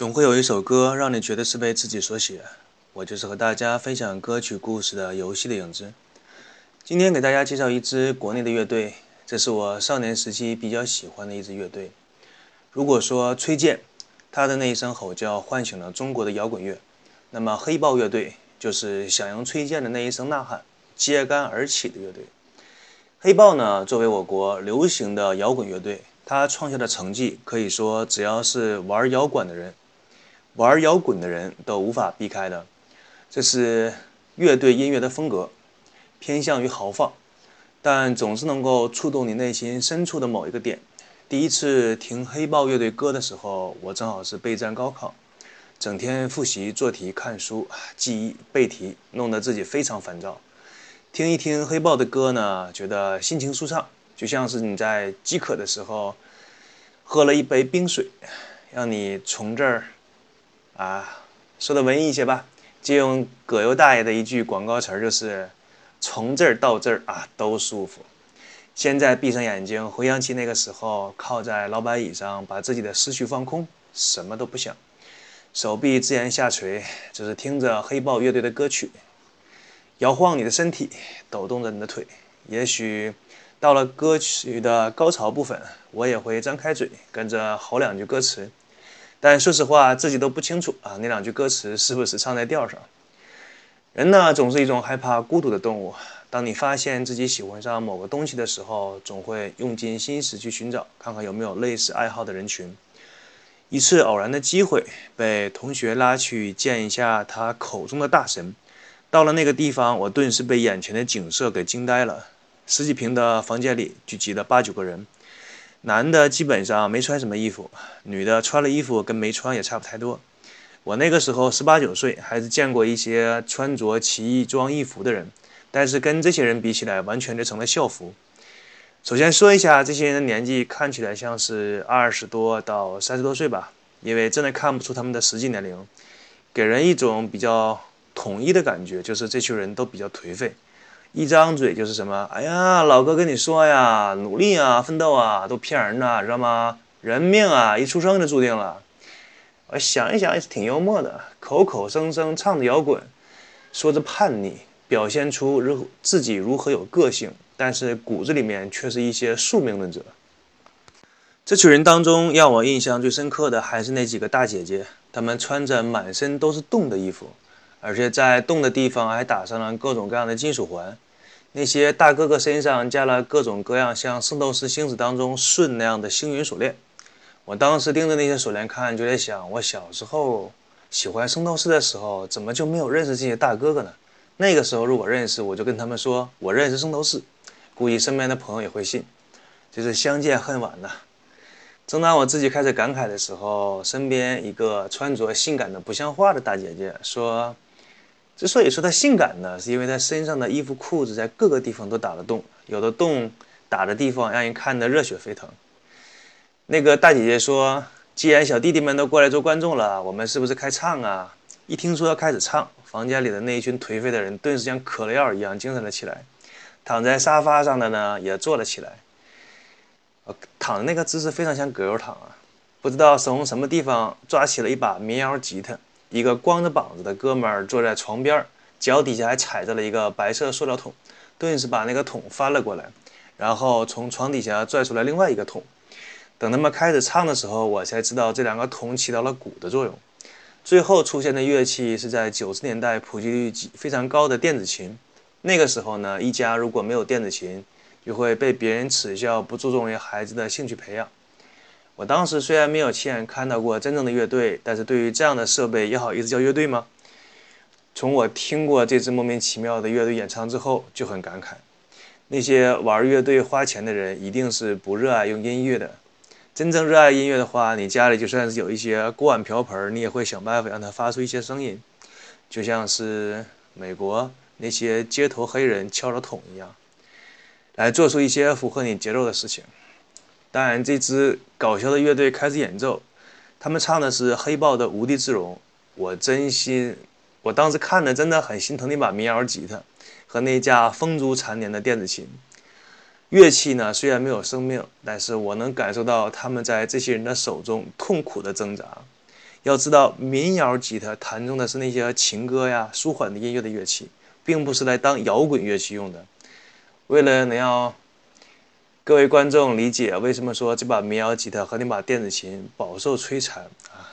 总会有一首歌让你觉得是被自己所写，我就是和大家分享歌曲故事的游戏的影子。今天给大家介绍一支国内的乐队，这是我少年时期比较喜欢的一支乐队。如果说崔健，他的那一声吼叫唤醒了中国的摇滚乐，那么黑豹乐队就是响应崔健的那一声呐喊，揭竿而起的乐队。黑豹呢，作为我国流行的摇滚乐队，它创下的成绩可以说，只要是玩摇滚的人。玩摇滚的人都无法避开的，这是乐队音乐的风格，偏向于豪放，但总是能够触动你内心深处的某一个点。第一次听黑豹乐队歌的时候，我正好是备战高考，整天复习做题、看书、记忆、背题，弄得自己非常烦躁。听一听黑豹的歌呢，觉得心情舒畅，就像是你在饥渴的时候喝了一杯冰水，让你从这儿。啊，说的文艺一些吧，借用葛优大爷的一句广告词儿，就是从这儿到这儿啊都舒服。现在闭上眼睛，回想起那个时候，靠在老板椅上，把自己的思绪放空，什么都不想，手臂自然下垂，只是听着黑豹乐队的歌曲，摇晃你的身体，抖动着你的腿。也许到了歌曲的高潮部分，我也会张开嘴，跟着吼两句歌词。但说实话，自己都不清楚啊，那两句歌词是不是唱在调上？人呢，总是一种害怕孤独的动物。当你发现自己喜欢上某个东西的时候，总会用尽心思去寻找，看看有没有类似爱好的人群。一次偶然的机会，被同学拉去见一下他口中的大神。到了那个地方，我顿时被眼前的景色给惊呆了。十几平的房间里聚集了八九个人。男的基本上没穿什么衣服，女的穿了衣服跟没穿也差不太多。我那个时候十八九岁，还是见过一些穿着奇异装衣服的人，但是跟这些人比起来，完全就成了校服。首先说一下，这些人的年纪看起来像是二十多到三十多岁吧，因为真的看不出他们的实际年龄，给人一种比较统一的感觉，就是这群人都比较颓废。一张嘴就是什么？哎呀，老哥跟你说呀，努力啊，奋斗啊，都骗人的，知道吗？人命啊，一出生就注定了。我想一想也是挺幽默的，口口声声唱着摇滚，说着叛逆，表现出如自己如何有个性，但是骨子里面却是一些宿命论者。这群人当中，让我印象最深刻的还是那几个大姐姐，她们穿着满身都是洞的衣服。而且在洞的地方还打上了各种各样的金属环，那些大哥哥身上加了各种各样像《圣斗士星矢》当中舜那样的星云锁链。我当时盯着那些锁链看，就在想，我小时候喜欢圣斗士的时候，怎么就没有认识这些大哥哥呢？那个时候如果认识，我就跟他们说我认识圣斗士，估计身边的朋友也会信。就是相见恨晚呐。正当我自己开始感慨的时候，身边一个穿着性感的不像话的大姐姐说。之所以说它性感呢，是因为它身上的衣服裤子在各个地方都打了洞，有的洞打的地方让人看得热血沸腾。那个大姐姐说：“既然小弟弟们都过来做观众了，我们是不是开唱啊？”一听说要开始唱，房间里的那一群颓废的人顿时像嗑了药一样精神了起来，躺在沙发上的呢也坐了起来。躺的那个姿势非常像葛优躺啊，不知道从什么地方抓起了一把民谣吉他。一个光着膀子的哥们儿坐在床边，脚底下还踩着了一个白色塑料桶，顿时把那个桶翻了过来，然后从床底下拽出来另外一个桶。等他们开始唱的时候，我才知道这两个桶起到了鼓的作用。最后出现的乐器是在九十年代普及率非常高的电子琴。那个时候呢，一家如果没有电子琴，就会被别人耻笑不注重于孩子的兴趣培养。我当时虽然没有亲眼看到过真正的乐队，但是对于这样的设备，也好意思叫乐队吗？从我听过这支莫名其妙的乐队演唱之后，就很感慨：那些玩乐队花钱的人，一定是不热爱用音乐的。真正热爱音乐的话，你家里就算是有一些锅碗瓢盆，你也会想办法让它发出一些声音，就像是美国那些街头黑人敲着桶一样，来做出一些符合你节奏的事情。当然，这支搞笑的乐队开始演奏，他们唱的是黑豹的《无地自容》。我真心，我当时看的真的很心疼那把民谣吉他和那架风烛残年的电子琴。乐器呢，虽然没有生命，但是我能感受到他们在这些人的手中痛苦的挣扎。要知道，民谣吉他弹中的是那些情歌呀、舒缓的音乐的乐器，并不是来当摇滚乐器用的。为了能让各位观众理解为什么说这把民谣吉他和那把电子琴饱受摧残啊，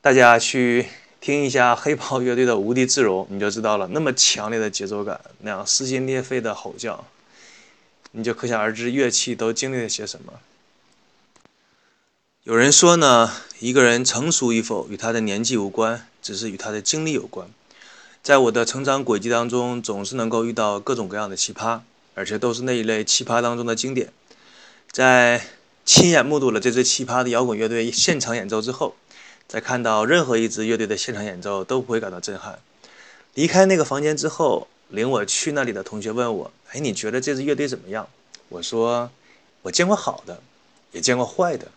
大家去听一下黑豹乐队的《无地自容》，你就知道了。那么强烈的节奏感，那样撕心裂肺的吼叫，你就可想而知乐器都经历了些什么。有人说呢，一个人成熟与否与他的年纪无关，只是与他的经历有关。在我的成长轨迹当中，总是能够遇到各种各样的奇葩，而且都是那一类奇葩当中的经典。在亲眼目睹了这支奇葩的摇滚乐队现场演奏之后，再看到任何一支乐队的现场演奏都不会感到震撼。离开那个房间之后，领我去那里的同学问我：“哎，你觉得这支乐队怎么样？”我说：“我见过好的，也见过坏的。”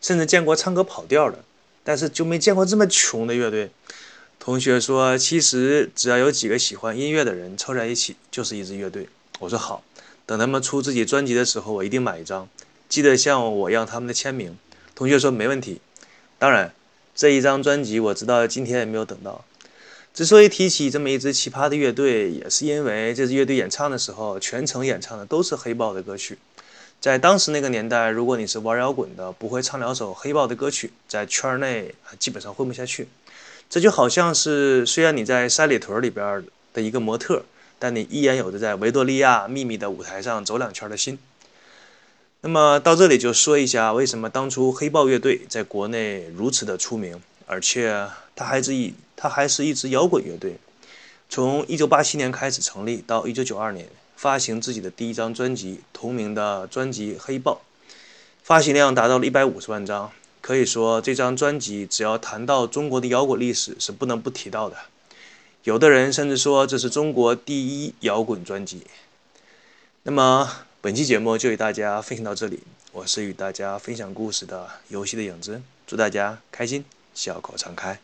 甚至见过唱歌跑调的，但是就没见过这么穷的乐队。同学说：“其实只要有几个喜欢音乐的人凑在一起，就是一支乐队。”我说：“好，等他们出自己专辑的时候，我一定买一张，记得向我要他们的签名。”同学说：“没问题。”当然，这一张专辑我知道今天也没有等到。之所以提起这么一支奇葩的乐队，也是因为这支乐队演唱的时候，全程演唱的都是黑豹的歌曲。在当时那个年代，如果你是玩摇滚的，不会唱两首黑豹的歌曲，在圈内基本上混不下去。这就好像是，虽然你在三里屯里边的一个模特，但你依然有着在维多利亚秘密的舞台上走两圈的心。那么到这里就说一下，为什么当初黑豹乐队在国内如此的出名，而且它还是一它还是一支摇滚乐队。从1987年开始成立到1992年。发行自己的第一张专辑，同名的专辑《黑豹》，发行量达到了一百五十万张。可以说，这张专辑只要谈到中国的摇滚历史，是不能不提到的。有的人甚至说这是中国第一摇滚专辑。那么，本期节目就与大家分享到这里。我是与大家分享故事的游戏的影子，祝大家开心，笑口常开。